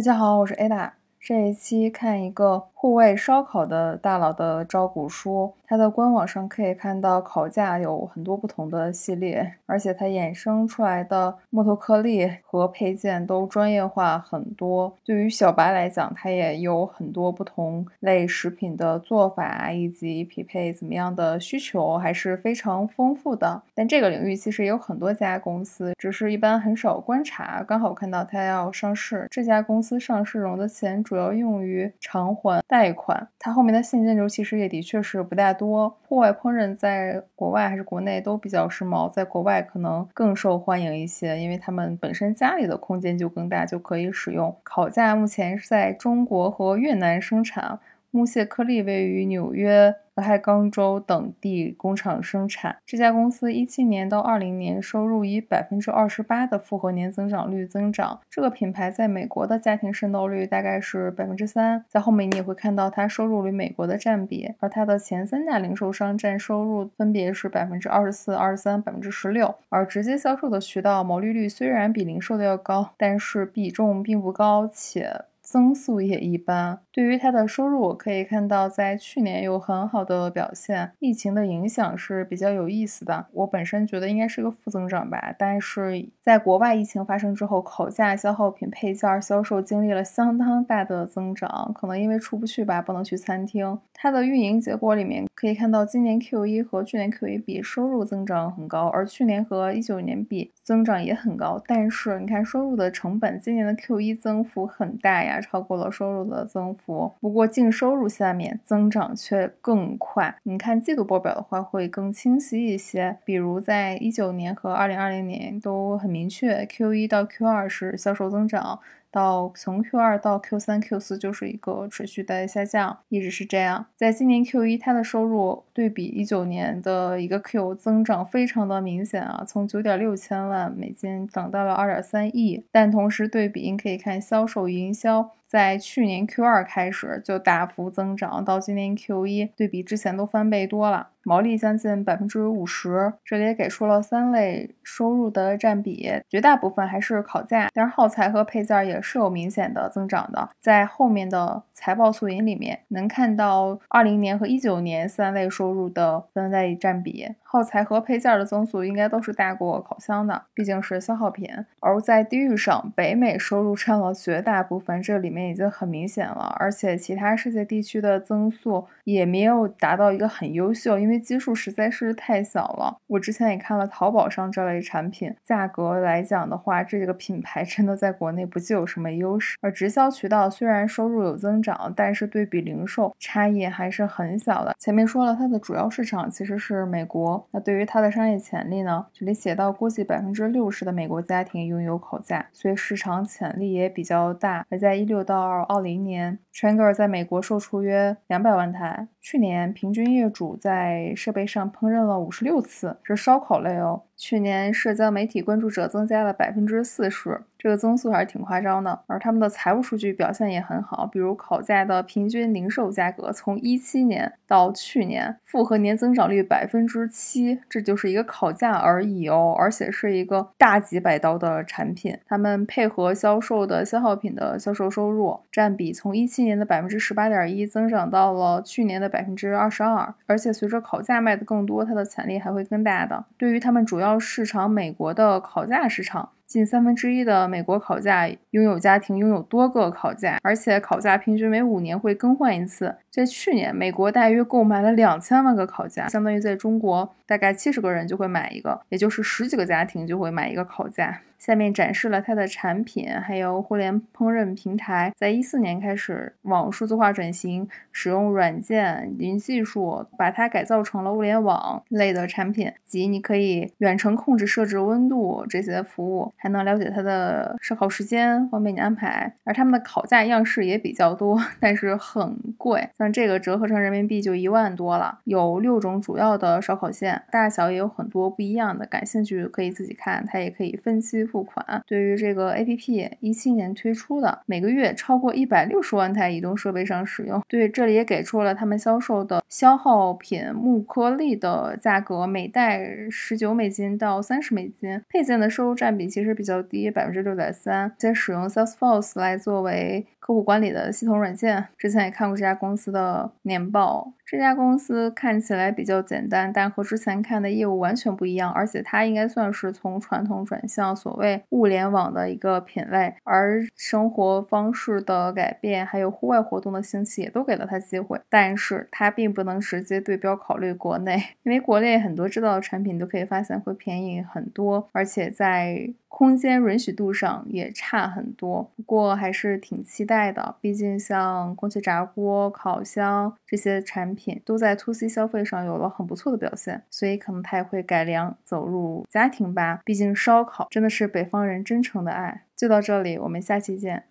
大家好，我是 Ada。这一期看一个护卫烧烤的大佬的招股书。它的官网上可以看到，烤架有很多不同的系列，而且它衍生出来的木头颗粒和配件都专业化很多。对于小白来讲，它也有很多不同类食品的做法以及匹配怎么样的需求，还是非常丰富的。但这个领域其实也有很多家公司，只是一般很少观察。刚好看到它要上市，这家公司上市融的钱主要用于偿还贷款，它后面的现金流其实也的确是不大。多户外烹饪在国外还是国内都比较时髦，在国外可能更受欢迎一些，因为他们本身家里的空间就更大，就可以使用烤架。目前是在中国和越南生产。木屑颗粒位于纽约、俄亥冈州等地工厂生产。这家公司一七年到二零年收入以百分之二十八的复合年增长率增长。这个品牌在美国的家庭渗透率大概是百分之三。在后面你也会看到它收入于美国的占比，而它的前三大零售商占收入分别是百分之二十四、二十三、百分之十六。而直接销售的渠道毛利率虽然比零售的要高，但是比重并不高，且。增速也一般。对于它的收入，我可以看到，在去年有很好的表现。疫情的影响是比较有意思的。我本身觉得应该是个负增长吧，但是在国外疫情发生之后，烤架、消耗品配件销售经历了相当大的增长。可能因为出不去吧，不能去餐厅。它的运营结果里面可以看到，今年 Q 一和去年 Q 一比，收入增长很高，而去年和一九年比增长也很高。但是你看收入的成本，今年的 Q 一增幅很大呀。超过了收入的增幅，不过净收入下面增长却更快。你看季度报表的话会更清晰一些，比如在一九年和二零二零年都很明确，Q 一到 Q 二是销售增长。到从 Q 二到 Q 三、Q 四就是一个持续的下降，一直是这样。在今年 Q 一，它的收入对比一九年的一个 Q 增长非常的明显啊，从九点六千万美金涨到了二点三亿。但同时对比，你可以看销售营销，now. 在去年 Q 二开始就大幅增长，到今年 Q 一对比之前都翻倍多了。毛利将近百分之五十，这里也给出了三类收入的占比，绝大部分还是烤架，但是耗材和配件也是有明显的增长的。在后面的财报素引里面能看到二零年和一九年三类收入的分类占比，耗材和配件的增速应该都是大过烤箱的，毕竟是消耗品。而在地域上，北美收入占了绝大部分，这里面已经很明显了，而且其他世界地区的增速也没有达到一个很优秀，因为。基数实在是太小了，我之前也看了淘宝上这类产品，价格来讲的话，这个品牌真的在国内不具有什么优势。而直销渠道虽然收入有增长，但是对比零售差异还是很小的。前面说了，它的主要市场其实是美国。那对于它的商业潜力呢？这里写到，估计百分之六十的美国家庭拥有烤架，所以市场潜力也比较大。而在一六到二零年，Traeger 在美国售出约两百万台，去年平均业主在设备上烹饪了五十六次，是烧烤类哦。去年社交媒体关注者增加了百分之四十，这个增速还是挺夸张的。而他们的财务数据表现也很好，比如烤架的平均零售价格从一七年到去年复合年增长率百分之七，这就是一个烤架而已哦，而且是一个大几百刀的产品。他们配合销售的消耗品的销售收入占比从一七年的百分之十八点一增长到了去年的百分之二十二，而且随着烤架卖的更多，它的潜力还会更大的。对于他们主要。市场美国的烤架市场，近三分之一的美国烤架拥有家庭拥有多个烤架，而且烤架平均每五年会更换一次。在去年，美国大约购买了两千万个烤架，相当于在中国大概七十个人就会买一个，也就是十几个家庭就会买一个烤架。下面展示了它的产品，还有互联烹饪平台。在一四年开始往数字化转型，使用软件、云技术，把它改造成了物联网类的产品，即你可以远程控制设置温度这些服务，还能了解它的烧烤时间，方便你安排。而他们的烤架样式也比较多，但是很贵，像这个折合成人民币就一万多了。有六种主要的烧烤线，大小也有很多不一样的，感兴趣可以自己看，它也可以分期。付款。对于这个 APP，一七年推出的，每个月超过一百六十万台移动设备上使用。对，这里也给出了他们销售的消耗品木颗粒的价格，每袋十九美金到三十美金。配件的收入占比其实实比较低，百分之六点三。在使用 Salesforce 来作为客户管理的系统软件。之前也看过这家公司的年报。这家公司看起来比较简单，但和之前看的业务完全不一样。而且它应该算是从传统转向所谓物联网的一个品类。而生活方式的改变，还有户外活动的兴起，也都给了它机会。但是它并不能直接对标考虑国内，因为国内很多制造的产品都可以发现会便宜很多，而且在。空间允许度上也差很多，不过还是挺期待的。毕竟像空气炸锅、烤箱这些产品都在 To C 消费上有了很不错的表现，所以可能它也会改良走入家庭吧。毕竟烧烤真的是北方人真诚的爱。就到这里，我们下期见。